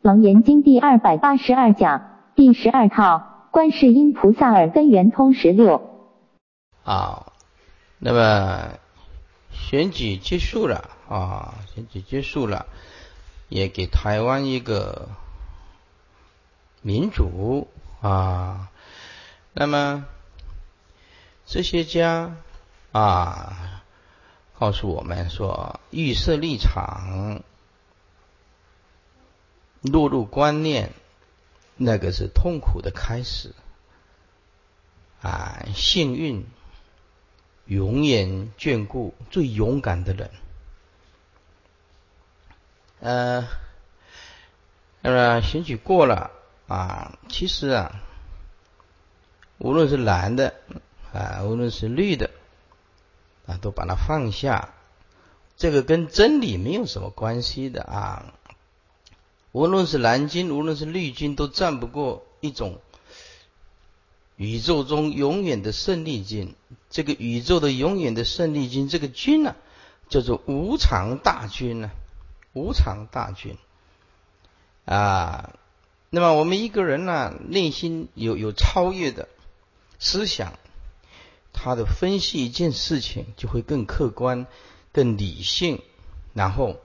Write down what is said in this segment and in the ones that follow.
楞严经第二百八十二讲第十二套观世音菩萨耳根圆通十六。好，那么选举结束了啊，选举结束了，也给台湾一个民主啊。那么这些家啊，告诉我们说，预设立场。落入观念，那个是痛苦的开始啊！幸运永远眷顾最勇敢的人。呃，那么选举过了啊，其实啊，无论是蓝的啊，无论是绿的啊，都把它放下。这个跟真理没有什么关系的啊。无论是蓝军，无论是绿军，都战不过一种宇宙中永远的胜利军。这个宇宙的永远的胜利军，这个军呢，叫做无常大军呢。无常大军啊，那么我们一个人呢，内心有有超越的思想，他的分析一件事情就会更客观、更理性，然后。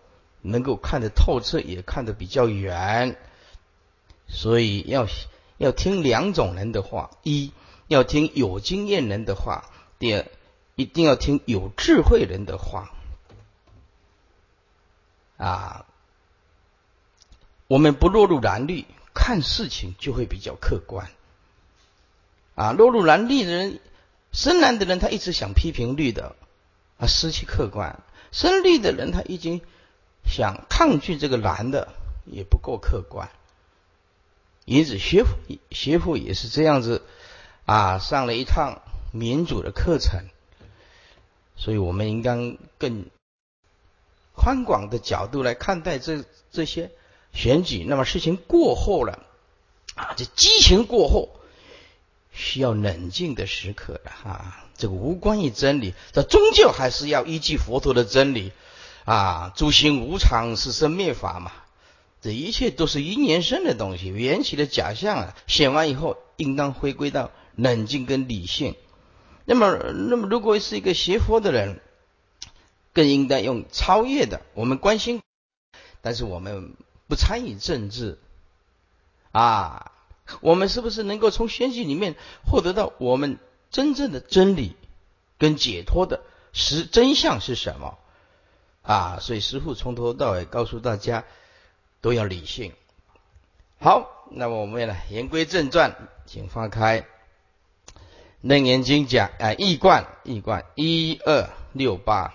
能够看得透彻，也看得比较远，所以要要听两种人的话：一要听有经验人的话；第二一定要听有智慧人的话。啊，我们不落入蓝绿，看事情就会比较客观。啊，落入蓝绿的人，深蓝的人他一直想批评绿的，啊，失去客观；深绿的人他已经。想抗拒这个蓝的也不够客观，因此学府学府也是这样子啊，上了一趟民主的课程，所以我们应该更宽广的角度来看待这这些选举。那么事情过后了啊，这激情过后需要冷静的时刻了哈，这个无关于真理，这终究还是要依据佛陀的真理。啊，诸行无常，是生灭法嘛？这一切都是因缘生的东西，缘起的假象啊。显完以后，应当回归到冷静跟理性。那么，那么如果是一个学佛的人，更应该用超越的。我们关心，但是我们不参与政治啊。我们是不是能够从选举里面获得到我们真正的真理跟解脱的实真相是什么？啊，所以师傅从头到尾告诉大家都要理性。好，那么我们来言归正传，请翻开《楞严经》讲啊，易观易观一二六八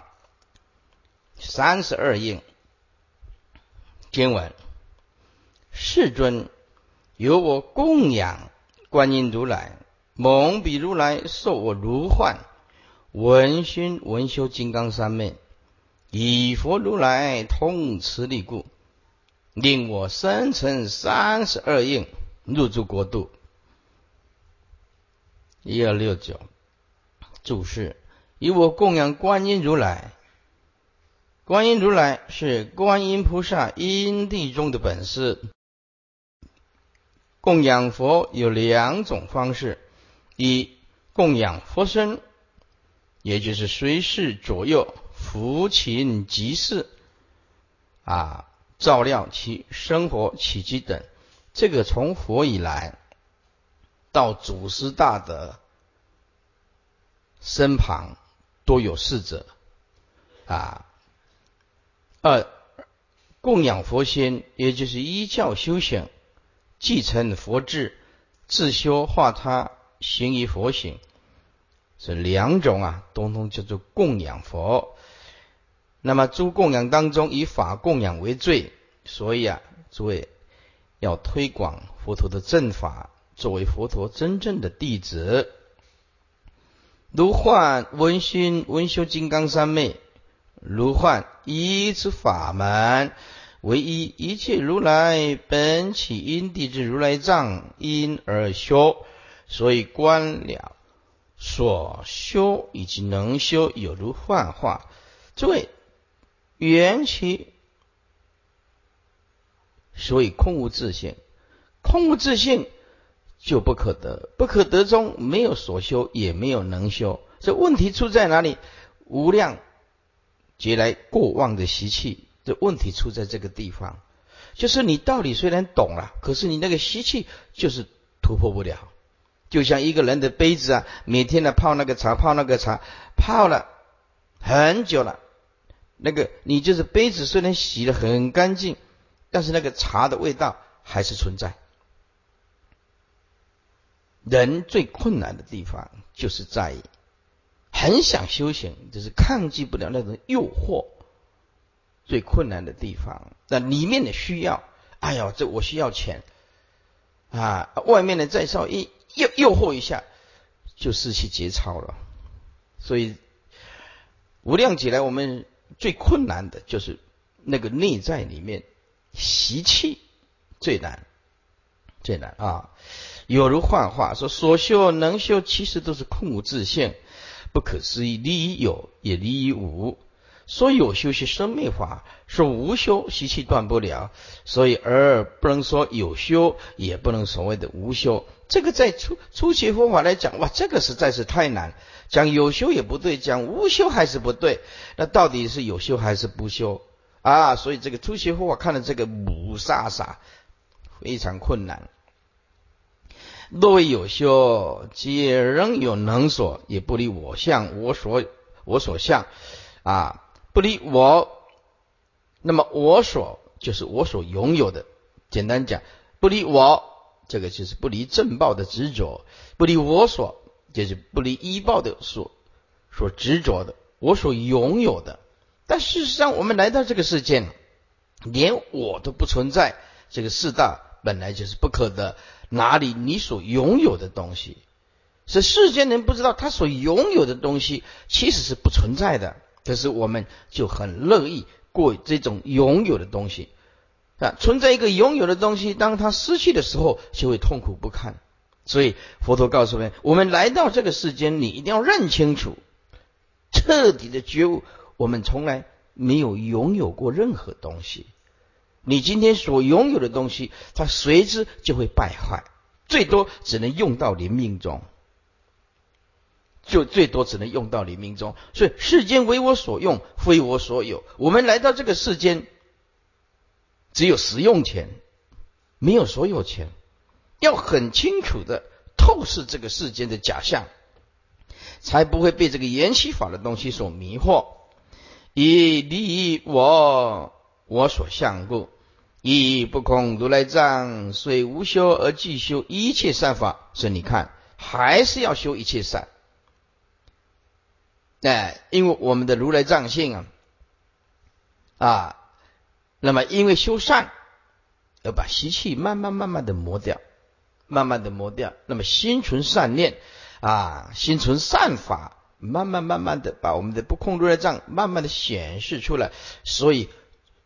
三十二应经文，世尊由我供养观音如来，蒙彼如来受我如幻，闻熏闻修金刚三昧。以佛如来通慈力故，令我生成三十二应入住国度。一二六九注释：以我供养观音如来，观音如来是观音菩萨因地中的本师。供养佛有两种方式：一供养佛身，也就是随侍左右。福勤吉事啊，照料其生活起居等，这个从佛以来到祖师大德身旁都有侍者啊。二供养佛心，也就是依教修行，继承佛智，自修化他，行于佛行，这两种啊，通通叫做供养佛。那么诸供养当中，以法供养为最，所以啊，诸位要推广佛陀的正法，作为佛陀真正的弟子。如幻文熏文修金刚三昧，如幻一之法门，唯一一切如来本起因地之如来藏，因而修，所以观了所修以及能修，有如幻化。诸位。缘起所以空无自性，空无自性就不可得，不可得中没有所修，也没有能修。这问题出在哪里？无量劫来过往的习气，这问题出在这个地方，就是你道理虽然懂了，可是你那个习气就是突破不了。就像一个人的杯子啊，每天呢泡那个茶，泡那个茶，泡了很久了，那个你就是杯子虽然洗的很干净，但是那个茶的味道还是存在。人最困难的地方就是在很想修行，就是抗拒不了那种诱惑，最困难的地方。那里面的需要，哎呦，这我需要钱啊，外面的再稍一。诱诱惑一下，就失去节操了。所以无量劫来，我们最困难的就是那个内在里面习气最难，最难啊！有如幻化说，所修能修，其实都是空无自性，不可思议。离于有，也离于无。说有修是生灭法，说无修习气断不了。所以而不能说有修，也不能所谓的无修。这个在初初期佛法来讲，哇，这个实在是太难。讲有修也不对，讲无修还是不对。那到底是有修还是不修啊？所以这个初期佛法看的这个母萨萨非常困难。若为有修，皆仍有能所，也不离我相，我所我所相啊，不离我。那么我所就是我所拥有的。简单讲，不离我。这个就是不离正报的执着，不离我所，就是不离依报的所所执着的，我所拥有的。但事实上，我们来到这个世界，连我都不存在。这个四大本来就是不可得，哪里你所拥有的东西，是世间人不知道他所拥有的东西其实是不存在的。可是我们就很乐意过这种拥有的东西。啊，存在一个拥有的东西，当它失去的时候，就会痛苦不堪。所以佛陀告诉我们：我们来到这个世间，你一定要认清楚，彻底的觉悟。我们从来没有拥有过任何东西。你今天所拥有的东西，它随之就会败坏，最多只能用到临命中，就最多只能用到临命中。所以世间为我所用，非我所有。我们来到这个世间。只有实用钱，没有所有钱。要很清楚的透视这个世间的假象，才不会被这个缘起法的东西所迷惑。以利益我我所相故，以不空如来藏，虽无修而既修一切善法。所以你看，还是要修一切善。哎，因为我们的如来藏性啊，啊。那么，因为修善而把习气慢慢慢慢的磨掉，慢慢的磨掉。那么，心存善念啊，心存善法，慢慢慢慢的把我们的不空如来藏慢慢的显示出来。所以，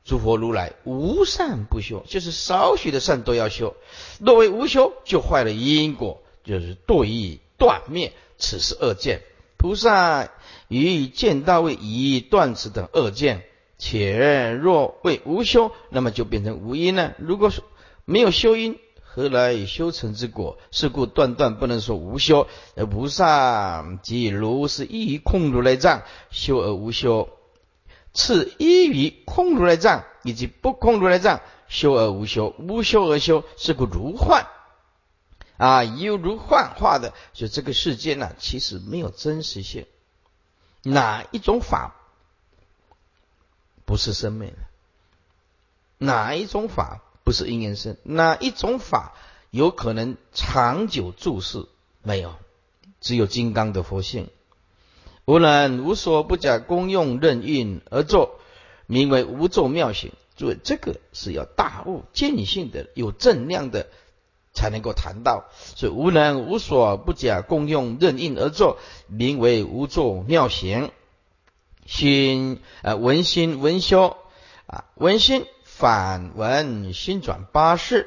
诸佛如来无善不修，就是少许的善都要修。若为无修，就坏了因果，就是堕意断灭，此是恶见。菩萨于见到位以断此等恶见。且若为无修，那么就变成无因呢。如果说没有修因，何来修成之果？是故断断不能说无修。而菩萨即如是依于空如来藏修而无修，次依于空如来藏以及不空如来藏修而无修，无修而修，是故如幻啊，犹如幻化的。就这个世界呢，其实没有真实性。哪一种法？不是生灭的，哪一种法不是因缘生？哪一种法有可能长久住世？没有，只有金刚的佛性，无能无所不假功用任运而作，名为无作妙行。诸位，这个是要大悟见性的、有正量的才能够谈到。所以无能无所不假功用任运而作，名为无作妙行。心啊，文心文修啊，文心反文心转八识，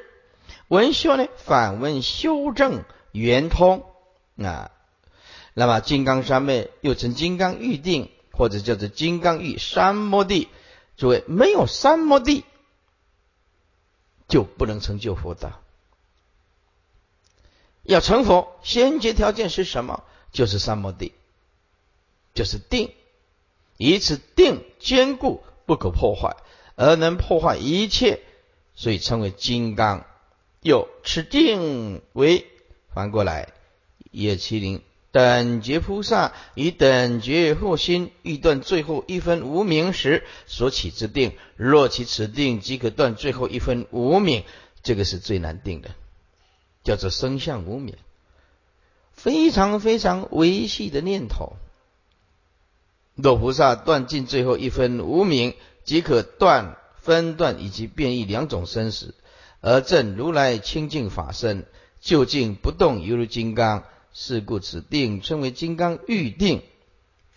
闻修呢反文修正圆通啊。那么金刚三昧又称金刚玉定，或者叫做金刚玉三摩地。诸位，没有三摩地，就不能成就佛道。要成佛，先决条件是什么？就是三摩地，就是定，以此定坚固不可破坏，而能破坏一切，所以称为金刚。又此定为反过来，叶麒麟等觉菩萨以等觉惑心欲断最后一分无明时所起之定，若其此定即可断最后一分无明，这个是最难定的。叫做生相无免，非常非常微细的念头。若菩萨断尽最后一分无明，即可断分断以及变异两种生死，而证如来清净法身，究竟不动，犹如金刚。是故此定称为金刚玉定，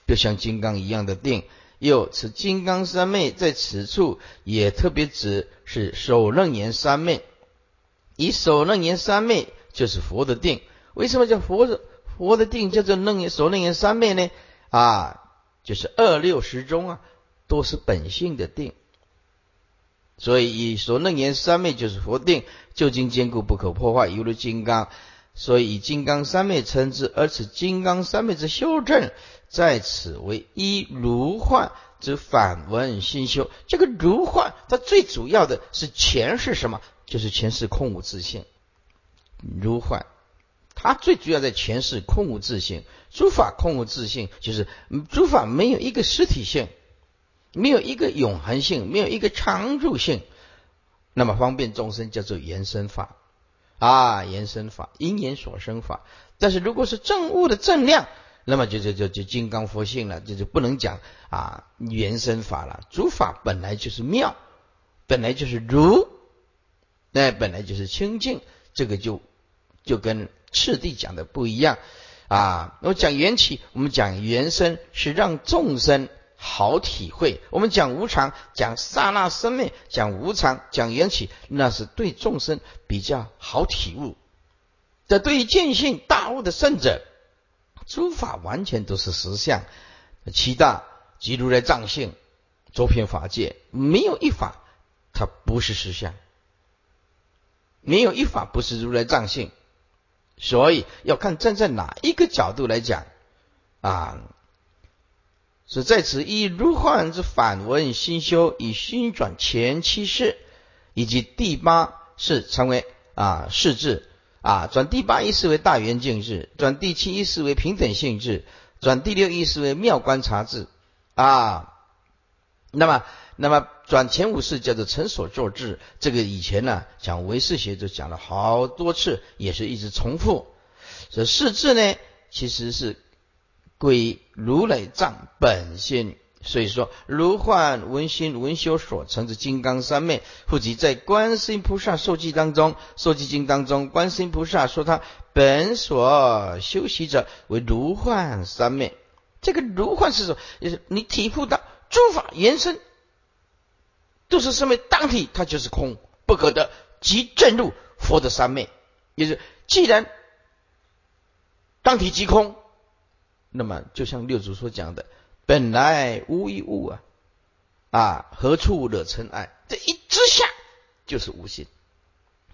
就像金刚一样的定。又此金刚三昧在此处也特别指是首楞严三昧。以首楞严三昧就是佛的定，为什么叫佛的佛的定叫做楞严首楞严三昧呢？啊，就是二六十中啊，都是本性的定，所以以首楞严三昧就是佛定，究竟坚固不可破坏，犹如金刚，所以以金刚三昧称之，而此金刚三昧之修正在此为一如幻之反闻心修。这个如幻，它最主要的是前是什么？就是前世空无自性，如幻，它最主要在诠释空无自性。诸法空无自性，就是诸法没有一个实体性，没有一个永恒性，没有一个常住性。那么方便众生叫做延伸法啊，延伸法，因缘所生法。但是如果是正悟的正量，那么就就就就金刚佛性了，就就不能讲啊延伸法了。诸法本来就是妙，本来就是如。那本来就是清净，这个就就跟次第讲的不一样啊。我讲缘起，我们讲缘生是让众生好体会；我们讲无常，讲刹那生灭，讲无常，讲缘起，那是对众生比较好体悟。这对于见性大悟的圣者，诸法完全都是实相，七大即如来藏性，周遍法界，没有一法它不是实相。没有一法不是如来藏性，所以要看站在哪一个角度来讲啊。是在此以如幻之反闻心修，以心转前七世，以及第八世成为啊世智啊，转第八意识为大圆净智，转第七意识为平等性质，转第六意识为妙观察智啊。那么。那么转前五世叫做成所作智，这个以前呢讲唯识学就讲了好多次，也是一直重复。这世智呢，其实是归如来藏本性，所以说如幻文心文修所成之金刚三昧，复及在观世音菩萨受记当中，受记经当中，观世音菩萨说他本所修习者为如幻三昧。这个如幻是什么？就是你体悟到诸法延伸。都是身为当体，它就是空不可得，即证入佛的三昧。也是，既然当体即空，那么就像六祖所讲的，本来无一物啊，啊，何处惹尘埃？这一之下就是无性，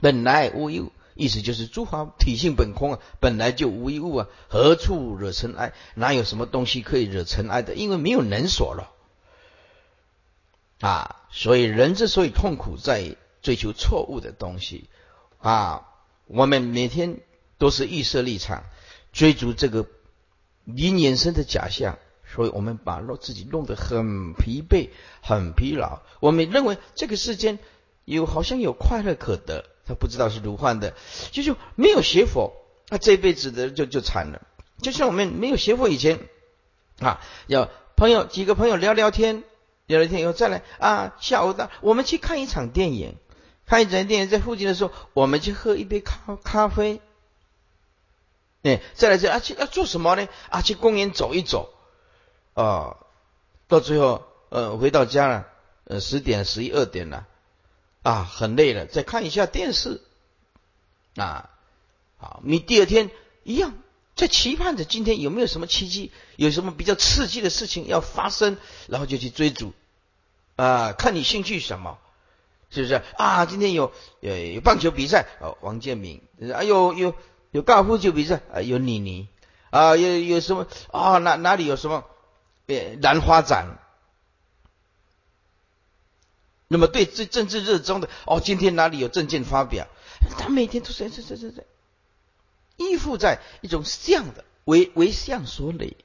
本来无一物，意思就是诸法体性本空啊，本来就无一物啊，何处惹尘埃？哪有什么东西可以惹尘埃的？因为没有能所了。啊，所以人之所以痛苦，在追求错误的东西啊。我们每天都是预设立场，追逐这个因衍生的假象，所以我们把弄自己弄得很疲惫、很疲劳。我们认为这个世间有好像有快乐可得，他不知道是如幻的，就就没有学佛，他这辈子的就就惨了。就像我们没有学佛以前啊，要朋友几个朋友聊聊天。第二天以后再来啊，下午的我们去看一场电影，看一场电影在附近的时候，我们去喝一杯咖咖啡。哎，再来这啊去要做什么呢？啊，去公园走一走。啊，到最后呃回到家了，呃十点十一二点了，啊很累了，再看一下电视。啊，好，你第二天一样。在期盼着今天有没有什么奇迹，有什么比较刺激的事情要发生，然后就去追逐，啊，看你兴趣什么，是不是啊？今天有呃有棒球比赛哦，王建民啊，有有有高尔夫球比赛啊，有妮妮啊，有有什么啊？哪哪里有什么呃兰花展？那么对这政治热衷的哦，今天哪里有政见发表？他每天都在在在在在依附在一种相的为为相所累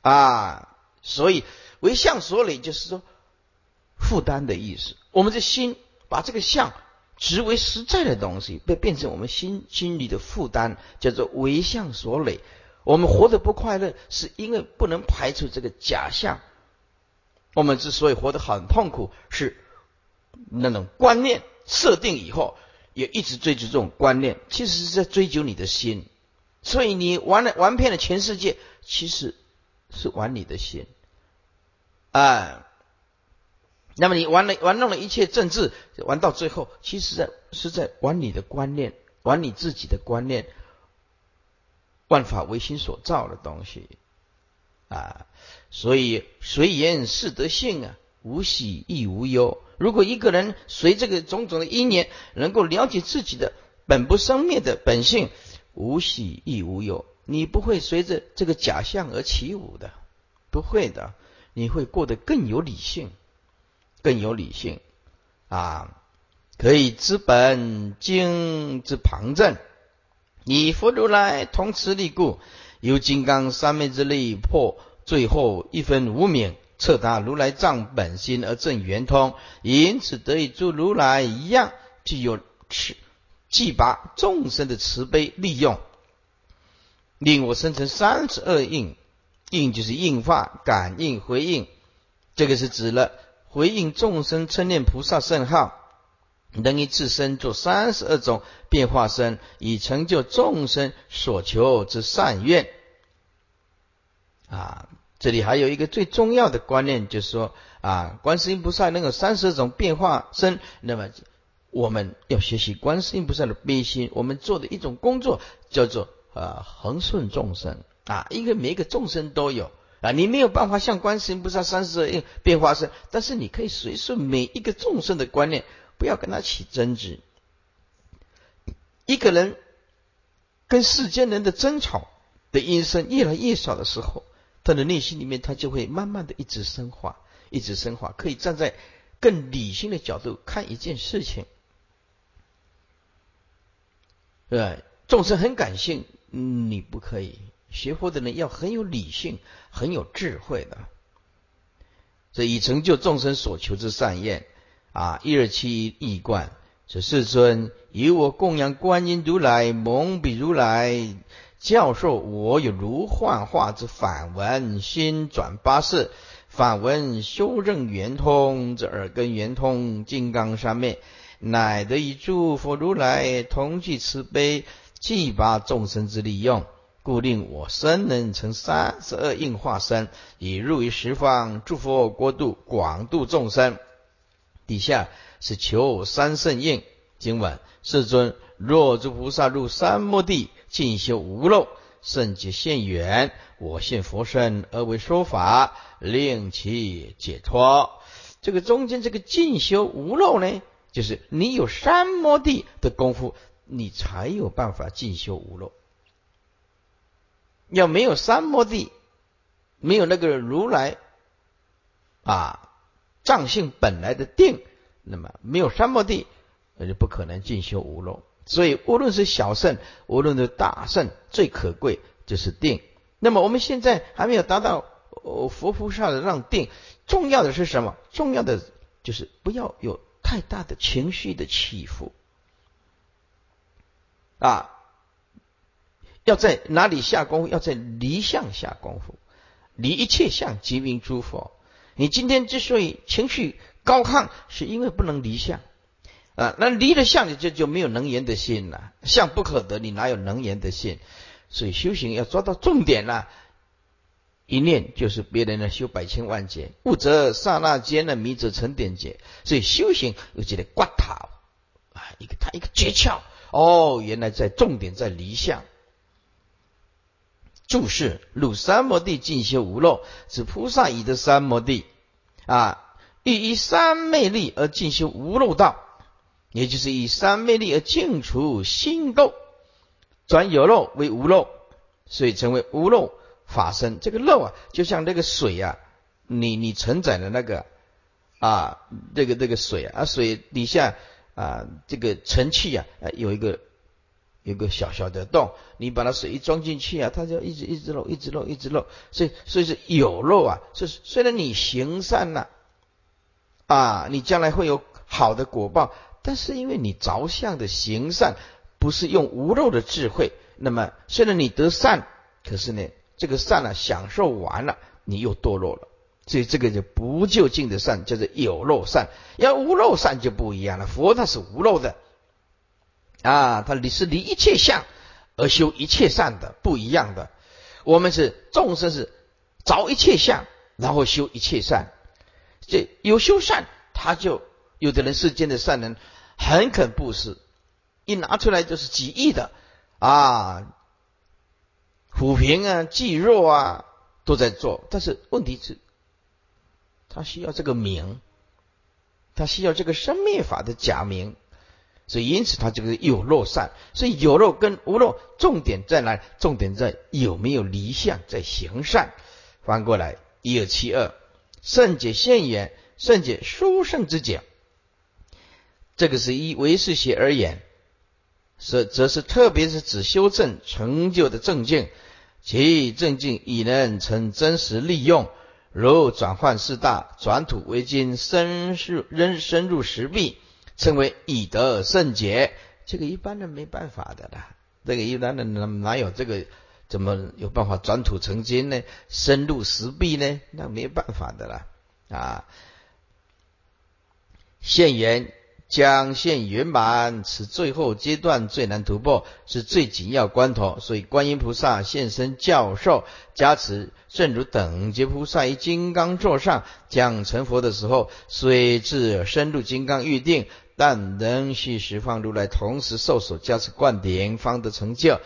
啊，所以为相所累就是说负担的意思。我们的心把这个相执为实在的东西，被变成我们心心里的负担，叫做为相所累。我们活得不快乐，是因为不能排除这个假象。我们之所以活得很痛苦，是那种观念设定以后，也一直追求这种观念，其实是在追求你的心。所以你玩了玩遍了全世界，其实是玩你的心啊。那么你玩了玩弄了一切政治，玩到最后，其实在是在玩你的观念，玩你自己的观念。万法唯心所造的东西啊。所以随缘是得性啊，无喜亦无忧。如果一个人随这个种种的因缘，能够了解自己的本不生灭的本性，无喜亦无忧，你不会随着这个假象而起舞的，不会的，你会过得更有理性，更有理性。啊，可以知本经之旁证，以佛如来同此力故，由金刚三昧之力破。最后一分无名，彻达如来藏本心而证圆通，因此得以诸如来一样，具有持既拔众生的慈悲利用，令我生成三十二应，应就是应化、感应、回应，这个是指了回应众生称念菩萨圣号，能以自身做三十二种变化身，以成就众生所求之善愿。啊，这里还有一个最重要的观念，就是说啊，观世音菩萨能有三十种变化身，那么我们要学习观世音菩萨的悲心，我们做的一种工作叫做啊恒顺众生啊，因为每一个众生都有啊，你没有办法像观世音菩萨三十种变化身，但是你可以随顺每一个众生的观念，不要跟他起争执。一个人跟世间人的争吵的音声越来越少的时候。他的内心里面，他就会慢慢的一直深化，一直深化，可以站在更理性的角度看一件事情。对，众生很感性，你不可以。学佛的人要很有理性，很有智慧的。这以成就众生所求之善愿啊！一二七一观，这世尊以我供养观音如来，蒙彼如来。教授我有如幻化之反文，心转八识，反文修正圆通之耳根圆通，金刚三昧，乃得以诸佛如来同具慈悲，既拔众生之利用，故令我身能成三十二应化身，以入于十方诸佛国度，广度众生。底下是求三圣应经文，世尊若诸菩萨入三摩地。进修无漏，圣解现缘，我现佛身而为说法，令其解脱。这个中间这个进修无漏呢，就是你有三摩地的功夫，你才有办法进修无漏。要没有三摩地，没有那个如来啊藏性本来的定，那么没有三摩地，那就不可能进修无漏。所以，无论是小圣，无论是大圣，最可贵就是定。那么，我们现在还没有达到佛菩萨的让定，重要的是什么？重要的就是不要有太大的情绪的起伏啊！要在哪里下功夫？要在离相下功夫，离一切相即名诸佛。你今天之所以情绪高亢，是因为不能离相。啊，那离了相，你就就没有能言的心了。相不可得，你哪有能言的心？所以修行要抓到重点了。一念就是别人的修百千万劫，悟则刹那间的迷则成点劫。所以修行有几个刮头啊，一个他一个诀窍哦，原来在重点在离相。注释入三摩地进修无漏，是菩萨以的三摩地啊。欲以三昧力而进修无漏道，也就是以三昧力而净除心垢，转有漏为无漏，所以成为无漏法身。这个漏啊，就像那个水啊，你你承载的那个啊，这个这个水啊，水底下啊，这个沉气啊，有一个有个小小的洞，你把那水一装进去啊，它就一直一直漏，一直漏，一直漏。所以所以是有漏啊，是虽然你行善呐。啊，你将来会有好的果报，但是因为你着相的行善，不是用无漏的智慧，那么虽然你得善，可是呢，这个善呢享受完了，你又堕落了，所以这个就不就近的善，叫做有漏善。要无漏善就不一样了，佛他是无漏的，啊，他离是离一切相而修一切善的，不一样的。我们是众生是着一切相，然后修一切善。这有修善，他就有的人世间的善人很肯布施，一拿出来就是几亿的啊，抚平啊、济弱啊都在做，但是问题是，他需要这个名，他需要这个生灭法的假名，所以因此他这个有漏善，所以有漏跟无漏重点在哪？重点在有没有离相，在行善。翻过来一二七二。圣解现言，圣解殊胜之解。这个是依唯识学而言，是则是特别是指修正成就的正境，其正境已能成真实利用，如转换四大，转土为金，深入仍深入石壁，称为以德圣解。这个一般人没办法的啦，这个一般人哪哪有这个？怎么有办法转土成金呢？深入石壁呢？那没办法的啦！啊，现缘将现圆满，此最后阶段最难突破，是最紧要关头。所以观音菩萨现身教授加持，正如等觉菩萨于金刚座上讲成佛的时候，虽至深入金刚预定，但仍需十方如来同时受所加持灌顶，方得成就。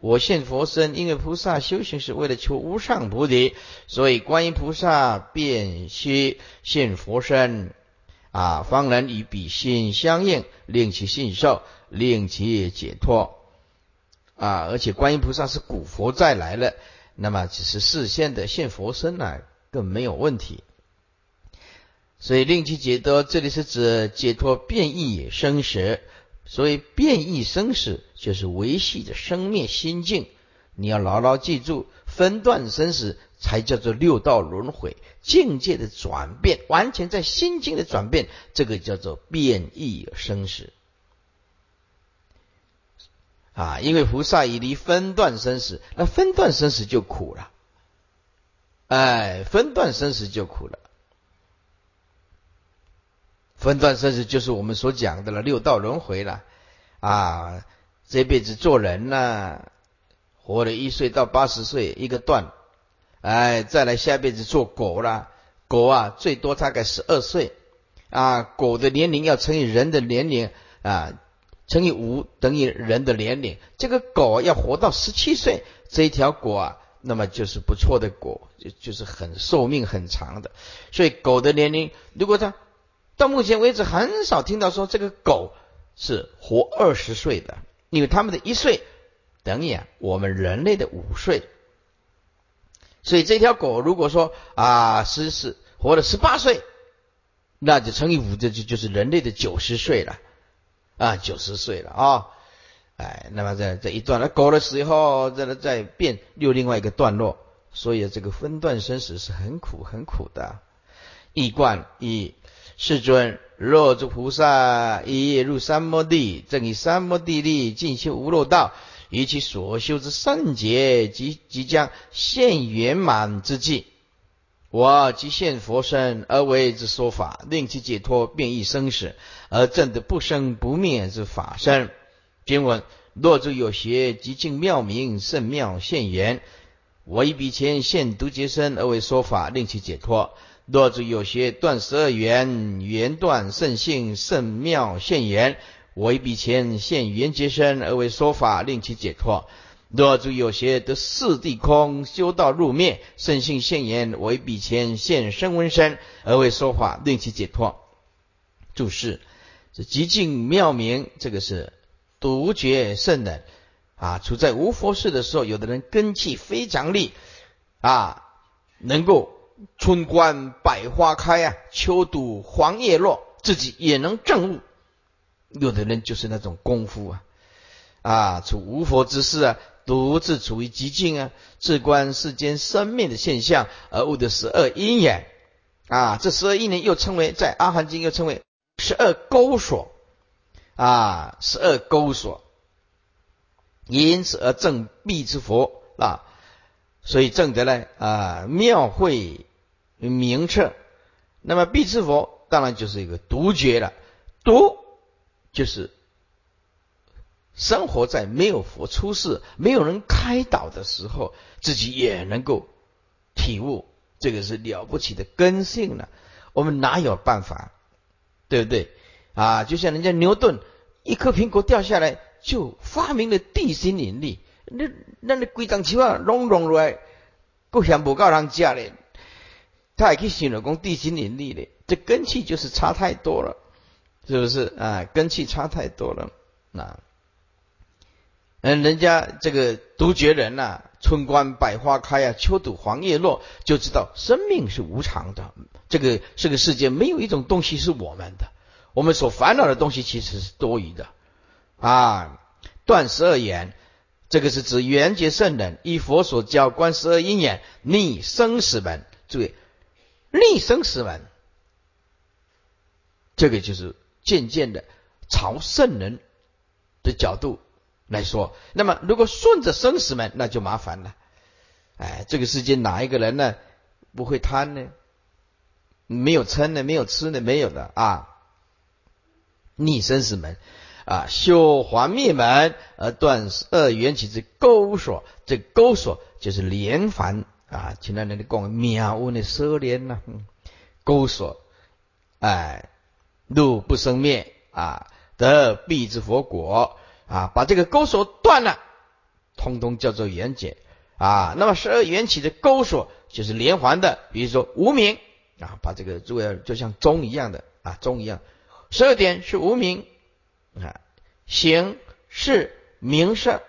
我现佛身，因为菩萨修行是为了求无上菩提，所以观音菩萨便须现佛身，啊，方能与彼心相应，令其信受，令其解脱，啊，而且观音菩萨是古佛再来了，那么只是事先的现佛身呢，更没有问题。所以令其解脱，这里是指解脱变异生死。所以变异生死就是维系着生灭心境，你要牢牢记住，分段生死才叫做六道轮回境界的转变，完全在心境的转变，这个叫做变异生死啊！因为菩萨已离分段生死，那分段生死就苦了，哎，分段生死就苦了。分段生死就是我们所讲的了，六道轮回了啊！这辈子做人呢，活了一岁到八十岁一个段，哎，再来下辈子做狗了，狗啊最多大概十二岁。啊，狗的年龄要乘以人的年龄啊，乘以五等于人的年龄，这个狗要活到十七岁，这一条狗啊，那么就是不错的狗，就就是很寿命很长的，所以狗的年龄如果它。到目前为止，很少听到说这个狗是活二十岁的，因为他们的一岁等于我们人类的五岁，所以这条狗如果说啊十是活了十八岁，那就乘以五，这就就是人类的九十岁了。啊九十岁了啊，哎，那么在这一段，那狗的时候再再变又另外一个段落，所以这个分段生死是很苦很苦的，一贯一。世尊，若诸菩萨一夜入三摩地，正以三摩地力进修无漏道，以其所修之圣劫即即将现圆满之际，我即现佛身而为之说法，令其解脱变异生死，而证得不生不灭之法身。经文：若诸有邪，即尽妙明圣妙现缘，我以彼前现独觉身而为说法，令其解脱。若诸有些断十二缘，缘断圣性圣妙现言，我一笔钱现缘结身而为说法，令其解脱。若诸有邪得四地空，修道入灭，圣性现言我一笔钱现身温身，而为说法令其解脱。注释：这极尽妙明，这个是独觉圣人啊。处在无佛事的时候，有的人根气非常利啊，能够春观百花开啊，秋睹黄叶落，自己也能证悟。有的人就是那种功夫啊。啊，处无佛之事啊。独自处于极境啊，自观世间生命的现象而悟的十二因缘。啊，这十二因缘又称为在阿含经又称为十二钩锁。啊，十二钩锁，因此而正必之佛。啊，所以正得呢啊妙慧明彻，那么必之佛当然就是一个独觉了，独就是。生活在没有佛出世、没有人开导的时候，自己也能够体悟，这个是了不起的根性了。我们哪有办法？对不对？啊，就像人家牛顿，一颗苹果掉下来就发明了地心引力，那那那规张起码拢拢来，够想不够人家嘞。他还可以形容讲地心引力的，这根气就是差太多了，是不是啊？根气差太多了，那。嗯，人家这个独绝人呐，春观百花开啊，秋睹黄叶落，就知道生命是无常的。这个这个世界没有一种东西是我们的，我们所烦恼的东西其实是多余的啊。断十二眼，这个是指缘觉圣人依佛所教观十二因缘逆生死门。注意，逆生死门，这个就是渐渐的朝圣人的角度。来说，那么如果顺着生死门，那就麻烦了。哎，这个世界哪一个人呢不会贪呢？没有嗔呢？没有吃呢？没有的啊！逆生死门啊，修还灭门而断二缘起之钩锁。这钩锁就是连环啊！请那人的讲妙无的奢连呐，钩锁哎，怒不生灭啊，得必之佛果。啊，把这个钩索断了，通通叫做缘解啊。那么十二缘起的钩索就是连环的，比如说无名啊，把这个诸位就像钟一样的啊，钟一样，十二点是无名啊，行是名色，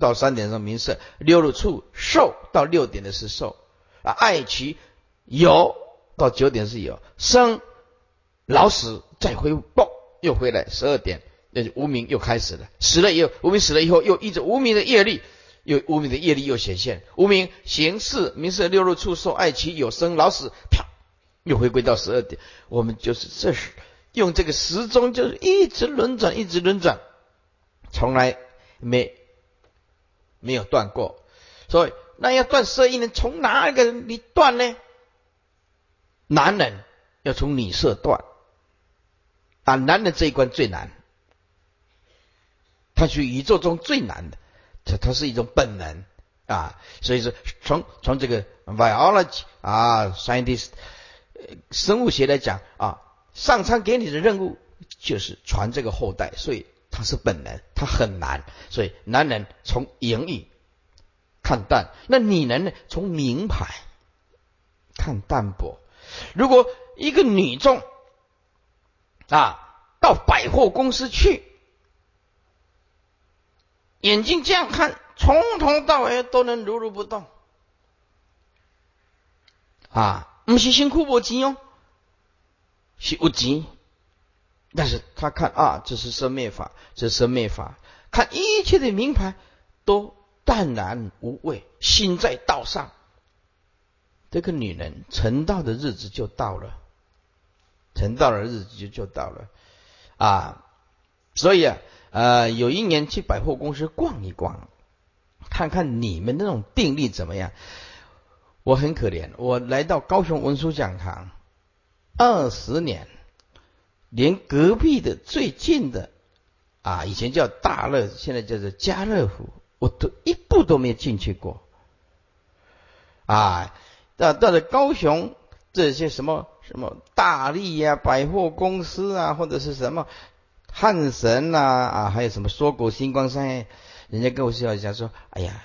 到三点上名色，六入处受到六点的是受啊，爱取有到九点是有生老死再回报又回来十二点。那就无名又开始了，死了以后，无名死了以后，又依着无名的业力，又无名的业力又显现，无名行事名色六入处受爱其有生老死，啪，又回归到十二点。我们就是这时用这个时钟，就是一直轮转，一直轮转，从来没没有断过。所以那要断十二因从哪一个人你断呢？男人要从女色断，啊，男人这一关最难。它是宇宙中最难的，它它是一种本能啊，所以说从从这个 biology 啊，scientist 生物学来讲啊，上苍给你的任务就是传这个后代，所以它是本能，它很难。所以男人从言语看淡，那女人呢从名牌看淡薄。如果一个女众啊到百货公司去。眼睛这样看，从头到尾都能如如不动啊！不是辛苦无钱哦，是无钱。但是他看啊，这是生灭法，这是生灭法。看一切的名牌都淡然无味，心在道上。这个女人成道的日子就到了，成道的日子就就到了啊！所以啊。呃，有一年去百货公司逛一逛，看看你们那种定力怎么样。我很可怜，我来到高雄文殊讲堂二十年，连隔壁的最近的啊，以前叫大乐，现在叫做家乐福，我都一步都没进去过。啊，到到了高雄这些什么什么大利呀、百货公司啊，或者是什么。汉神呐啊，还有什么缩果星光商业，人家跟我笑一下说：“哎呀，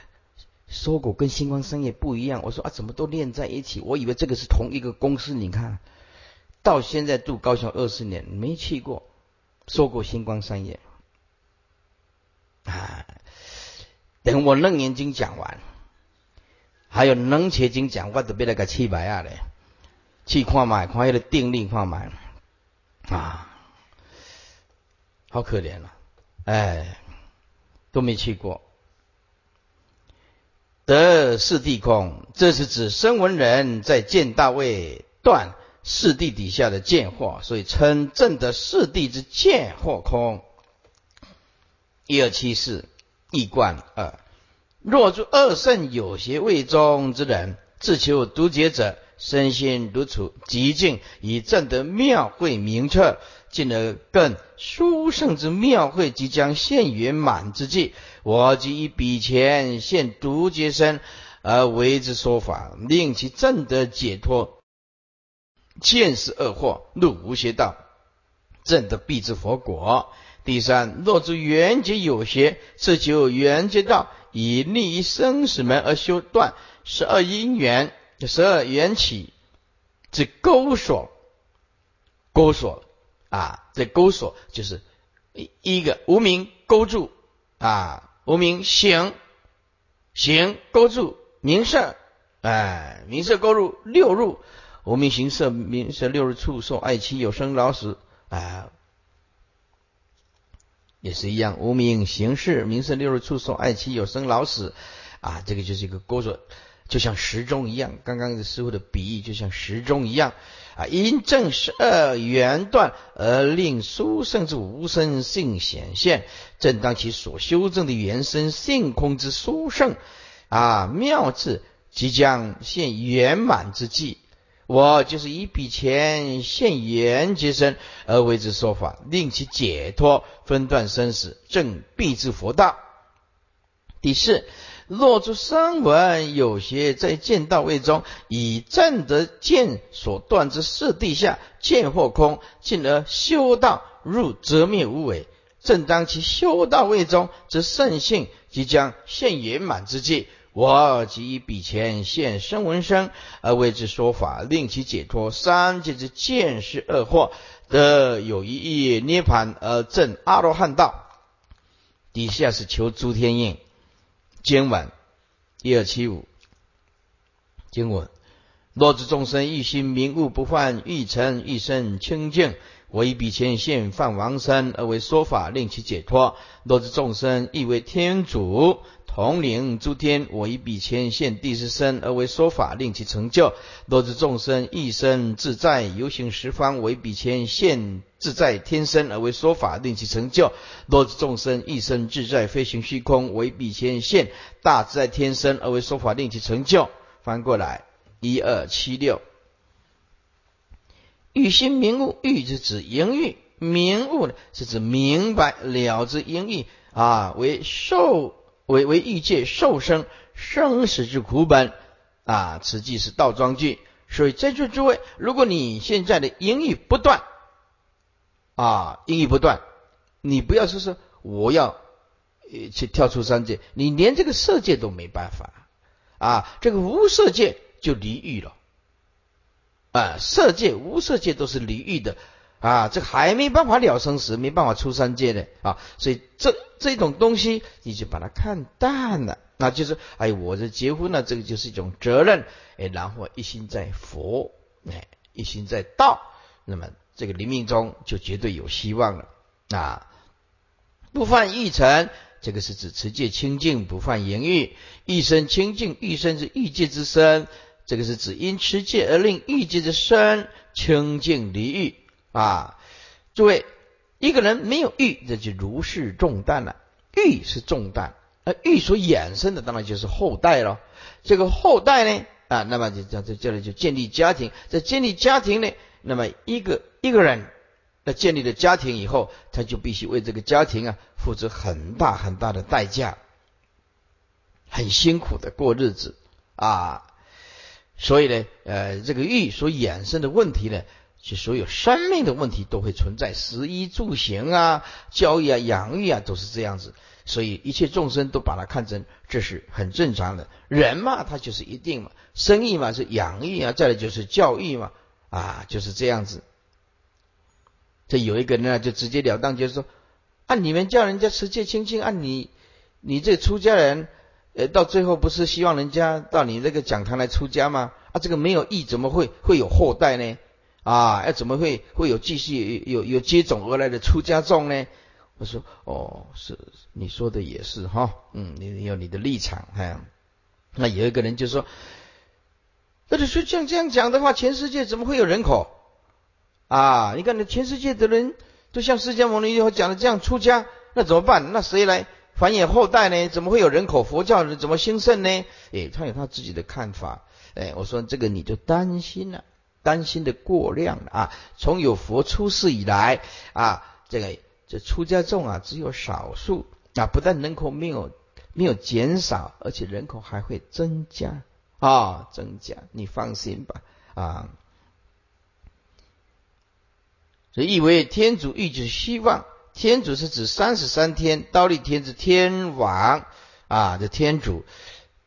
搜狗跟星光商业不一样。”我说：“啊，怎么都连在一起？我以为这个是同一个公司。你看到现在住高雄二十年，没去过搜狗星光商业啊。等我楞严经讲完，还有能切经讲，我都别那个七百啊嘞，去看买，看那个定力看买啊，好可怜了，哎。”都没去过。得四地空，这是指声闻人在见大位断四地底下的见惑，所以称正得四地之见惑空。一二七四一观二，若诸二圣有邪位中之人，自求独觉者，身心独处极静，以正得妙慧明彻。进而更殊胜之妙慧即将现圆满之际，我即以彼前现独觉身而为之说法，令其正得解脱，见识恶惑，入无邪道，正得必之佛果。第三，若知缘结有邪，是求缘结道，以立生死门而修断十二因缘、这十二缘起之钩索，钩索。啊，这勾锁就是一一个无名勾住啊，无名行行勾住名色，哎，名色勾入六入，无名行色名色六入处受爱妻有生老死啊，也是一样，无名行识名色六入处受爱妻有生老死啊，这个就是一个勾锁，就像时钟一样，刚刚的师傅的比喻就像时钟一样。啊，因正十二缘断而令殊胜之无生性显现，正当其所修正的原生性空之殊胜啊妙智即将现圆满之际，我就是以笔钱现缘结身而为之说法，令其解脱分断生死，正必之佛道。第四。若诸声闻有些在见道位中，以正得见所断之四地下见或空，进而修道入则灭无为。正当其修道位中之圣性即将现圆满之际，我即以彼前现声闻身而为之说法，令其解脱三界之见识恶惑，得有一意涅盘而证阿罗汉道。底下是求诸天应。今晚一二七五，经文：若知众生一心明悟不犯欲成，一生清净，我以彼前现犯王身而为说法，令其解脱。若知众生亦为天主。统领诸天，我以彼前现地之身而为说法，令其成就。若知众生一生自在游行十方，为彼前现自在天身而为说法，令其成就。若知众生一生自在飞行虚空，为彼前现大自在天身而为说法，令其成就。翻过来，一二七六，欲心明悟，欲是指盈欲，明悟呢是指明白了之淫欲啊，为受。为为欲界受生生死之苦本啊，此即是倒装句。所以在座诸位，如果你现在的淫欲不断啊，淫欲不断，你不要说是我要去跳出三界，你连这个色界都没办法啊，这个无色界就离欲了啊，色界无色界都是离欲的。啊，这还没办法了生死，没办法出三界的啊，所以这这种东西你就把它看淡了，那就是哎，我这结婚了，这个就是一种责任，哎，然后一心在佛，哎，一心在道，那么这个临命中就绝对有希望了啊。不犯欲尘，这个是指持戒清净，不犯淫欲，一生清净，一生是欲界之身，这个是指因持戒而令欲界之身清净离欲。啊，诸位，一个人没有欲，这就如释重担了。欲是重担，而欲所衍生的当然就是后代了。这个后代呢，啊，那么就在在这里就建立家庭。在建立家庭呢，那么一个一个人，那建立了家庭以后，他就必须为这个家庭啊付出很大很大的代价，很辛苦的过日子啊。所以呢，呃，这个欲所衍生的问题呢。就所有生命的问题都会存在，食衣住行啊、教育啊、养育啊，都是这样子。所以一切众生都把它看成这是很正常的。人嘛，他就是一定嘛，生意嘛是养育啊，再来就是教育嘛，啊，就是这样子。这有一个人呢，就直截了当，就是说，按你们叫人家持戒清净，按你你这出家人，呃，到最后不是希望人家到你这个讲堂来出家吗？啊，这个没有义，怎么会会有后代呢？啊，要怎么会会有继续有有接踵而来的出家众呢？我说哦，是你说的也是哈，嗯，你有你的立场哈。那有一个人就说，那就说这样这样讲的话，全世界怎么会有人口啊？你看，你全世界的人都像释迦牟尼佛讲的这样出家，那怎么办？那谁来繁衍后代呢？怎么会有人口？佛教怎么兴盛呢？哎，他有他自己的看法。哎，我说这个你就担心了，担心的过量啊！从有佛出世以来啊，这个。这出家众啊，只有少数啊，不但人口没有没有减少，而且人口还会增加啊，增加，你放心吧啊。所以，意为天主一直希望，天主是指三十三天，刀立天是天王啊这天主。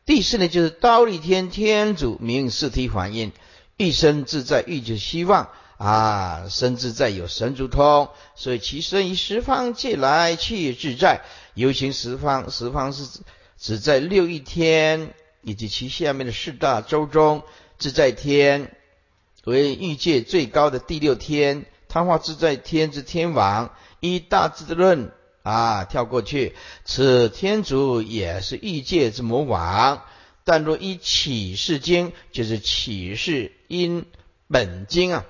第四呢，就是刀立天天主名四体反应，一生自在预指希望。啊，生自在有神足通，所以其身于十方界来去自在。游行十方，十方是指只在六一天以及其下面的四大洲中，自在天为欲界最高的第六天，贪化自在天之天王。依大智论啊，跳过去，此天主也是欲界之魔王。但若一启示经，就是启示因本经啊。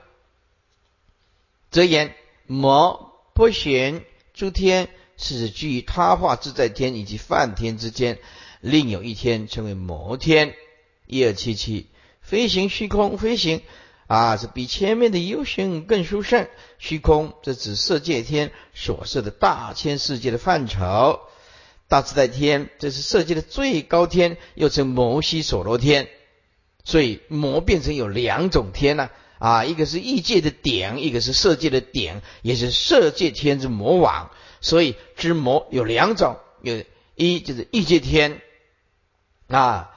则言魔不玄诸天是指居于他化自在天以及梵天之间，另有一天称为魔天。一二七七飞行虚空飞行啊，是比前面的游行更殊胜。虚空这指色界天所设的大千世界的范畴。大自在天这是色界的最高天，又称摩西所罗天。所以魔变成有两种天呢。啊，一个是异界的点，一个是色界的点，也是色界天之魔王。所以之魔有两种，有一就是异界天，啊，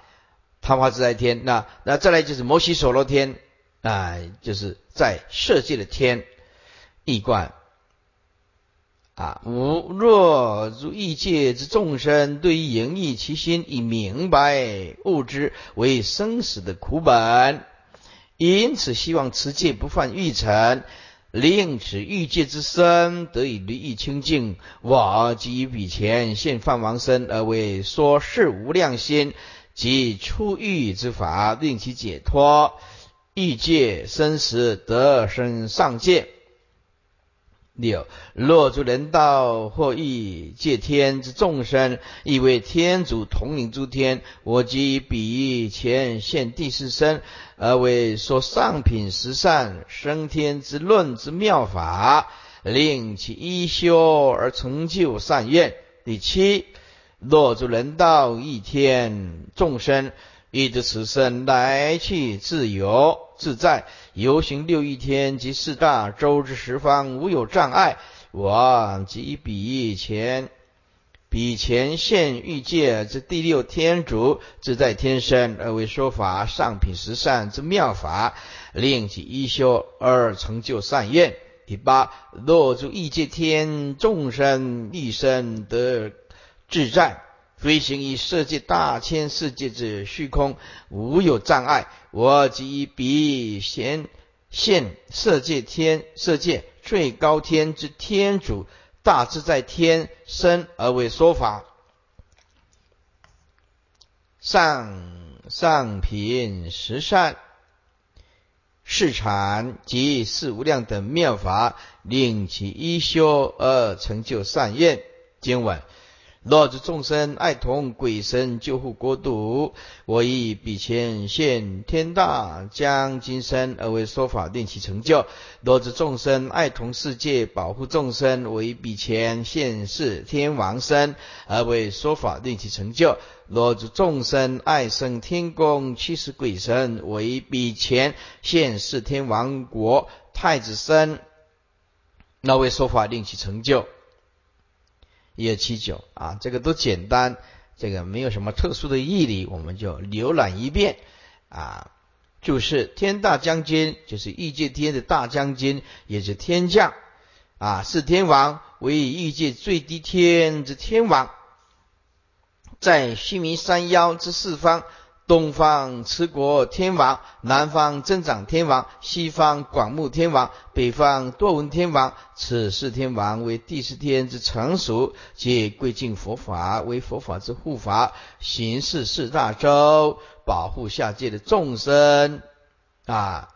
昙花自在天。那那再来就是摩西所罗天，啊，就是在色界的天，异观。啊，吾若如异界之众生，对于盈益其心，以明白物之为生死的苦本。因此，希望持戒不犯欲尘，令此欲界之身得以离欲清净。我即以彼前现犯王身，而为说是无量心及出欲之法，令其解脱欲界生死得生上界。六若诸人道或欲界天之众生，亦为天主统领诸天。我即彼前现第四身，而为说上品十善升天之论之妙法，令其一修而成就善愿。第七，若诸人道一天众生。欲得此身来去自由自在，游行六欲天及四大洲之十方无有障碍。我即彼前彼前现欲界之第六天主自在天身，而为说法上品十善之妙法，令其一修而成就善愿。第八，若诸欲界天众生一生得自在。飞行于世界大千世界之虚空，无有障碍。我即彼贤现色界天色界最高天之天主，大自在天身而为说法。上上品十善世禅及四无量等妙法，令其一修而成就善愿。经文。若知众生爱同鬼神救护国土，我以彼前现天大将金身而为说法，令其成就；若知众生爱同世界保护众生，我以彼前现世天王身而为说法，令其成就；若知众生爱生天宫驱使鬼神，我以彼前现世天王国太子身，那位说法令其成就。一二七九啊，这个都简单，这个没有什么特殊的义理，我们就浏览一遍啊。就是天大将军，就是异界天的大将军，也是天将啊，是天王，为异界最低天之天王，在须弥山腰之四方。东方持国天王，南方增长天王，西方广目天王，北方多闻天王。此四天王为第四天之成熟，皆归敬佛法，为佛法之护法，行事四大洲，保护下界的众生啊。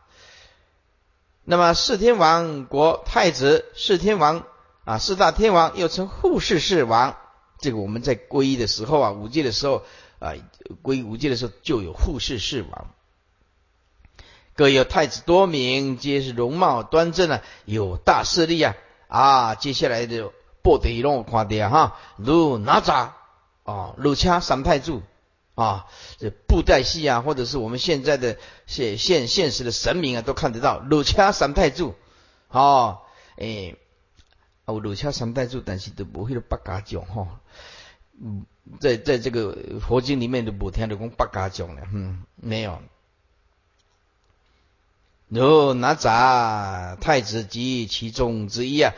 那么四天王国太子，四天王啊，四大天王又称护世四王。这个我们在皈依的时候啊，五戒的时候。啊，归无戒的时候就有护世世王，各有太子多名，皆是容貌端正啊，有大势力啊。啊，接下来的布袋龙看的哈，如哪吒啊，如掐三太子啊，这布袋戏啊，或者是我们现在的现现现实的神明啊，都看得到如掐三太子。啊，诶，哦，如掐三太子，但是都不会八家将哈，嗯。在在这个佛经里面的补天的功八嘎讲了，嗯，没有。然后哪吒太子及其中之一啊，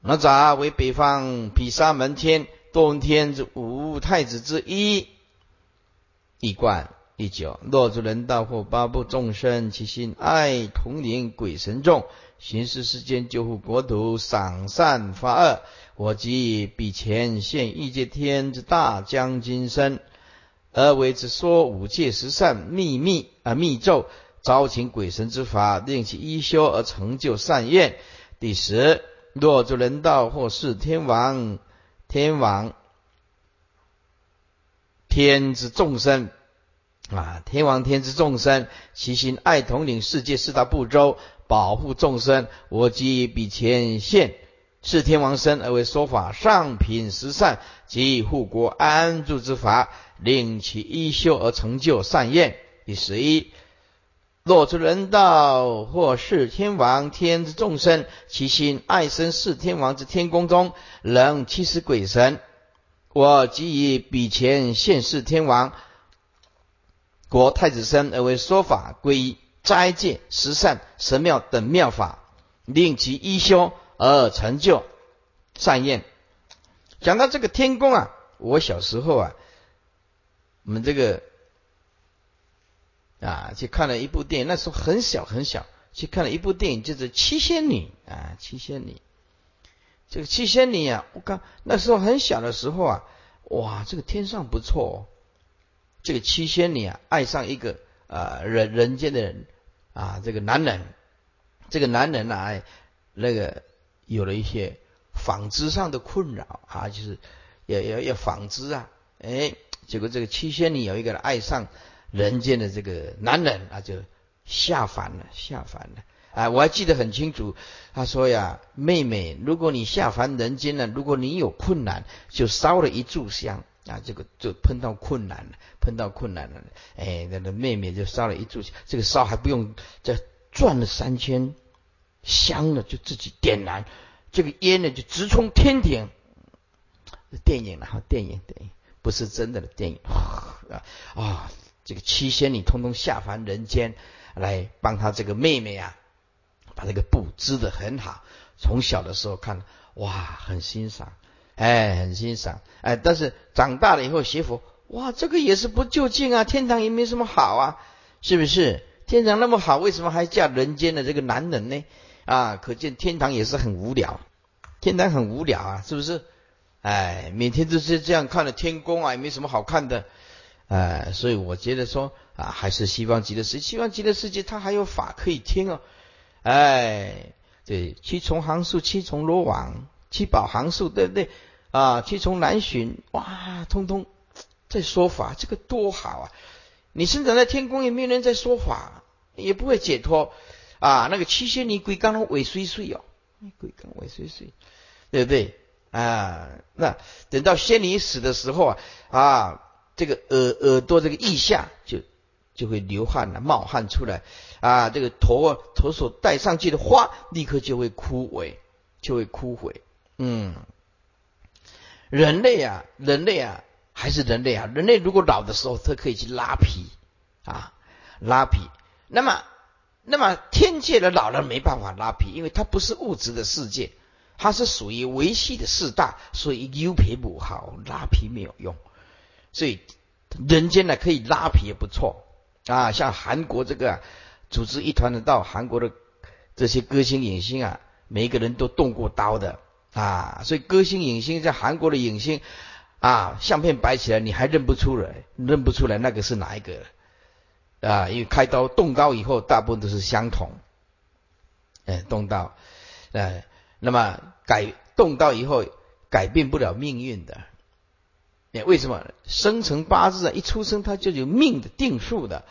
哪吒为北方毗沙门天多闻天之五太子之一。一贯第九，若诸人道或八部众生，其心爱同灵鬼神众，行事世间救护国土，赏善发恶。我即比前现异界天之大将军身，而为之说五戒十善秘密啊密咒，招请鬼神之法，令其一修而成就善愿。第十，若诸人道或是天王、天王、天之众生啊，天王天之众生，其心爱统领世界四大部洲，保护众生。我即比前现。是天王身而为说法上品十善及护国安住之法，令其一修而成就善业。第十一，若出人道或是天王天之众生，其心爱生是天王之天宫中，能欺使鬼神。我即以比前现世天王国太子身而为说法归依斋戒十善神妙等妙法，令其一修。而成就善业。讲到这个天宫啊，我小时候啊，我们这个啊去看了一部电影，那时候很小很小，去看了一部电影，就是《七仙女》啊，《七仙女》。这个七仙女啊，我看那时候很小的时候啊，哇，这个天上不错，哦这个七仙女啊，爱上一个啊人人间的人啊，这个男人，这个男人呢啊，那个。有了一些纺织上的困扰啊，就是要要要纺织啊，哎，结果这个七仙女有一个爱上人间的这个男人啊，就下凡了，下凡了。啊，我还记得很清楚，他说呀，妹妹，如果你下凡人间了，如果你有困难，就烧了一炷香啊，这个就碰到困难了，碰到困难了，哎，那个妹妹就烧了一炷香，这个烧还不用再转了三圈。香呢，就自己点燃，这个烟呢就直冲天庭。电影了哈，电影电影不是真的的电影啊啊！这个七仙女通通下凡人间来帮他这个妹妹啊，把这个布织的很好。从小的时候看，哇，很欣赏，哎，很欣赏，哎，但是长大了以后学佛，哇，这个也是不就近啊，天堂也没什么好啊，是不是？天堂那么好，为什么还嫁人间的这个男人呢？啊，可见天堂也是很无聊，天堂很无聊啊，是不是？哎，每天都是这样看的天宫啊，也没什么好看的，哎，所以我觉得说啊，还是西方极乐世界，西方极乐世界它还有法可以听哦，哎，对，七重行树，七重罗网，七宝行树，对不对？啊，七从南巡，哇，通通在说法，这个多好啊！你生长在天宫，也没有人在说法，也不会解脱。啊，那个七仙女鬼刚刚尾碎碎哦，鬼刚尾碎碎，对不对？啊，那等到仙女死的时候啊，啊，这个耳耳朵这个腋下就就会流汗了，冒汗出来啊，这个头头所戴上去的花立刻就会枯萎，就会枯萎。嗯，人类啊，人类啊，还是人类啊，人类如果老的时候，他可以去拉皮啊，拉皮。那么，那么天界的老人没办法拉皮，因为它不是物质的世界，它是属于维系的四大，所以 U 皮不好，拉皮没有用。所以人间呢，可以拉皮也不错啊，像韩国这个。组织一团的到韩国的这些歌星影星啊，每一个人都动过刀的啊，所以歌星影星在韩国的影星啊，相片摆起来你还认不出来，认不出来那个是哪一个啊？因为开刀动刀以后，大部分都是相同，哎，动刀，哎，那么改动刀以后改变不了命运的，哎，为什么？生辰八字啊，一出生他就有命的定数的。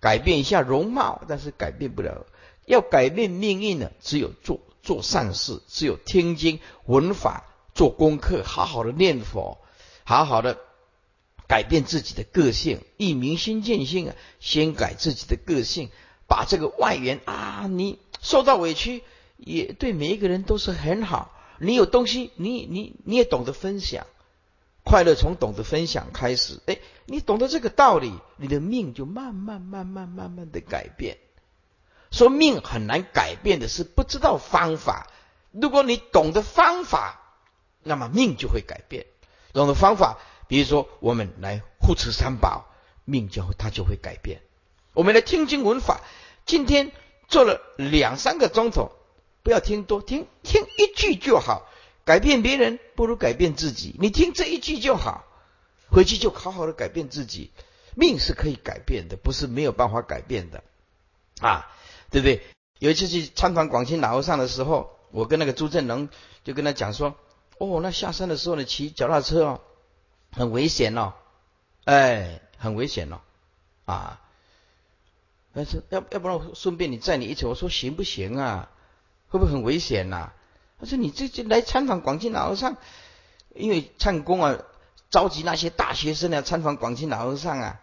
改变一下容貌，但是改变不了。要改变命运呢，只有做做善事，只有听经闻法，做功课，好好的念佛，好好的改变自己的个性，以明心见性啊，先改自己的个性，把这个外缘啊，你受到委屈，也对每一个人都是很好。你有东西，你你你也懂得分享。快乐从懂得分享开始，哎，你懂得这个道理，你的命就慢慢、慢慢、慢慢的改变。说命很难改变的是不知道方法。如果你懂得方法，那么命就会改变。懂得方法，比如说我们来护持三宝，命就会它就会改变。我们来听经闻法，今天做了两三个钟头，不要听多，听听一句就好。改变别人不如改变自己，你听这一句就好，回去就好好的改变自己。命是可以改变的，不是没有办法改变的啊，对不对？有一次去参访广清老和尚的时候，我跟那个朱正龙就跟他讲说：“哦，那下山的时候呢，骑脚踏车哦，很危险哦，哎，很危险哦，啊，但是要要不然顺便你载你一程，我说行不行啊？会不会很危险呐？”他说：“你这这来参访广清老和尚，因为唱功啊，召集那些大学生来参访广清老和尚啊，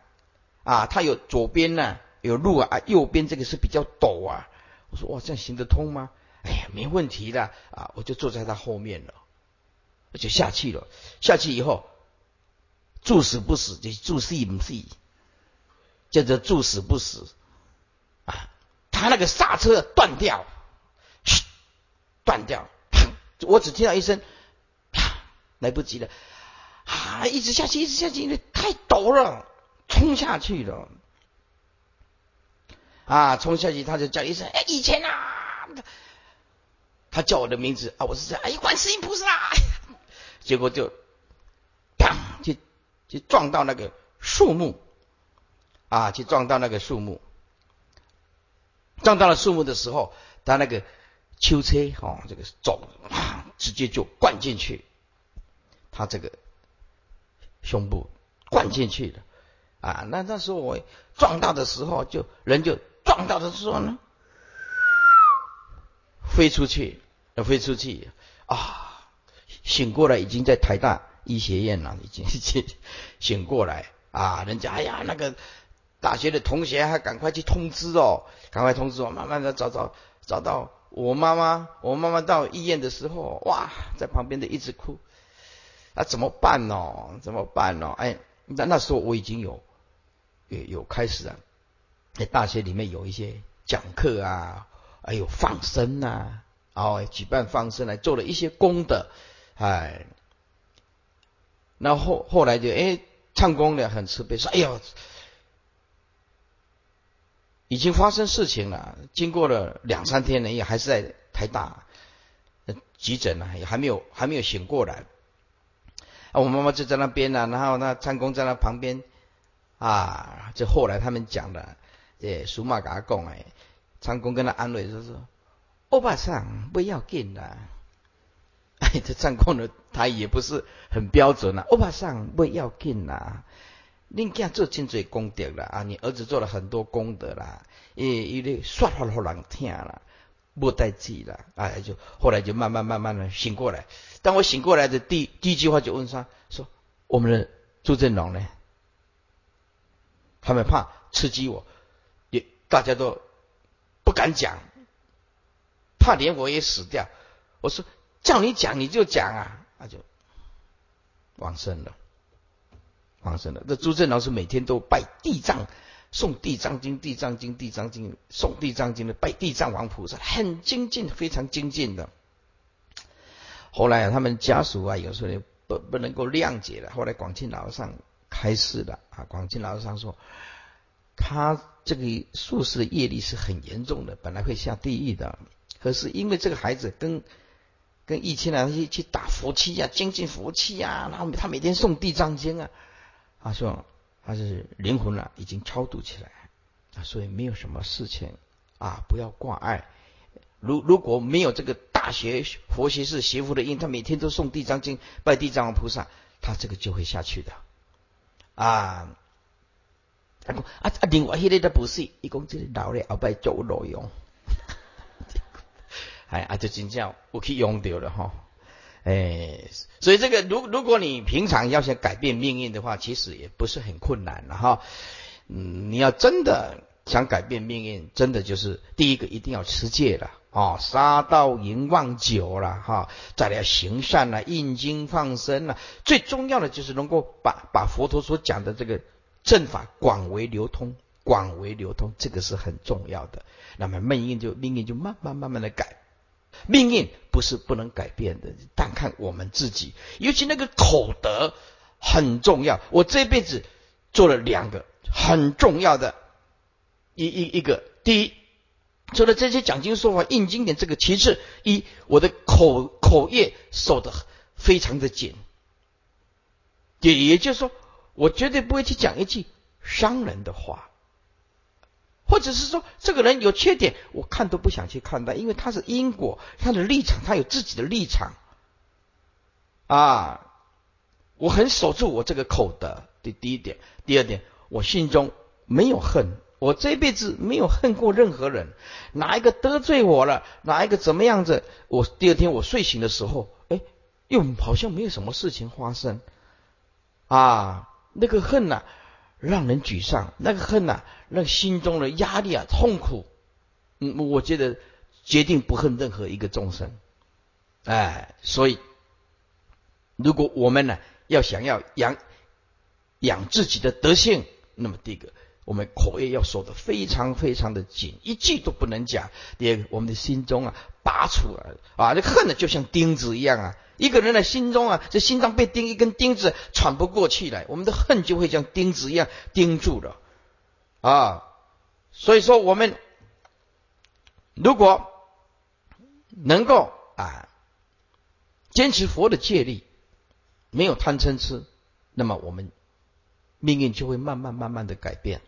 啊，他有左边呢有路啊，右边这个是比较陡啊。我说哇，这样行得通吗？哎呀，没问题的啊，我就坐在他后面了，我就下去了。下去以后，注死不死，就注死不死，叫做注死不死啊。他那个刹车断掉，断掉。”我只听到一声，来不及了，啊！一直下去，一直下去，因为太陡了，冲下去了，啊！冲下去，他就叫一声：“哎，以前啊！”他叫我的名字啊，我是这样哎，观世音菩萨，结果就，砰，就就撞到那个树木，啊，就撞到那个树木，撞到了树木的时候，他那个。秋车哦，这个走啊，直接就灌进去，他这个胸部灌进去了啊。那那时候我撞到的时候，就人就撞到的时候呢，飞出去，要飞出去啊，醒过来已经在台大医学院了，已经醒 醒过来啊。人家哎呀，那个大学的同学还赶快去通知哦，赶快通知我，慢慢的找找找到。我妈妈，我妈妈到医院的时候，哇，在旁边的一直哭，啊，怎么办呢？怎么办呢？哎，那那时候我已经有有有开始啊，在大学里面有一些讲课啊，还有放生呐，哦，举办放生来做了一些功德，哎，那后后来就哎，唱功的很慈悲，说，哎呦。已经发生事情了，经过了两三天了，也还是在台大急诊呢，也还没有还没有醒过来。啊，我妈妈就在那边呢，然后那唱功在那旁边啊，就后来他们讲的，这属马给他讲哎，长公跟他安慰说说，欧巴桑不要紧啦，哎，这长公的他也不是很标准啊，欧巴桑不要紧啦。恁囝做真侪功德啦，啊，你儿子做了很多功德啦，诶，伊咧说话好难听啦，无代志啦，哎，就后来就慢慢慢慢的醒过来。当我醒过来的第第一句话就问他，说我们的朱振龙呢？他们怕刺激我，大家都不敢讲，怕连我也死掉。我说叫你讲你就讲啊，那就往生了，往生了。那朱正老师每天都拜地藏。诵地藏经，地藏经，地藏经，诵地藏经的拜地藏王菩萨，很精进，非常精进的。后来啊，他们家属啊，有时候不不能够谅解了。后来广清老上开示了啊，广清老上说，他这个术士的业力是很严重的，本来会下地狱的。可是因为这个孩子跟跟以前啊去去打佛七啊，精进佛七啊，然后他每天诵地藏经啊，他说。他是灵魂了，已经超度起来啊，所以没有什么事情啊，不要挂碍。如如果没有这个大学佛学士邪福的因，他每天都诵地藏经、拜地藏王菩萨，他这个就会下去的啊。啊啊！另外迄个都不是，伊讲这个老了后摆做内容，哎啊，就真正我去用掉了哈。哎，所以这个，如如果你平常要想改变命运的话，其实也不是很困难了哈。嗯，你要真的想改变命运，真的就是第一个一定要持戒了啊，杀盗淫妄酒了哈，再来行善了，印经放生了，最重要的就是能够把把佛陀所讲的这个正法广为流通，广为流通，这个是很重要的。那么命运就命运就慢慢慢慢的改。命运不是不能改变的，但看我们自己。尤其那个口德很重要。我这辈子做了两个很重要的，一一一个，第一，除了这些讲经说法、印经典这个，其次，一我的口口业守得非常的紧，也也就是说，我绝对不会去讲一句伤人的话。或者是说，这个人有缺点，我看都不想去看待，因为他是因果，他的立场，他有自己的立场啊。我很守住我这个口德，第第一点，第二点，我心中没有恨，我这辈子没有恨过任何人，哪一个得罪我了，哪一个怎么样子，我第二天我睡醒的时候，哎，又好像没有什么事情发生啊，那个恨呐。让人沮丧，那个恨呐，让心中的压力啊，痛苦。嗯，我觉得决定不恨任何一个众生。哎，所以如果我们呢要想要养养自己的德性，那么第一个，我们口业要守得非常非常的紧，一句都不能讲。第二个，我们的心中啊拔出来啊，这恨呢就像钉子一样啊。一个人的心中啊，这心脏被钉一根钉子，喘不过气来，我们的恨就会像钉子一样钉住了啊。所以说，我们如果能够啊坚持佛的戒律，没有贪嗔痴，那么我们命运就会慢慢慢慢的改变。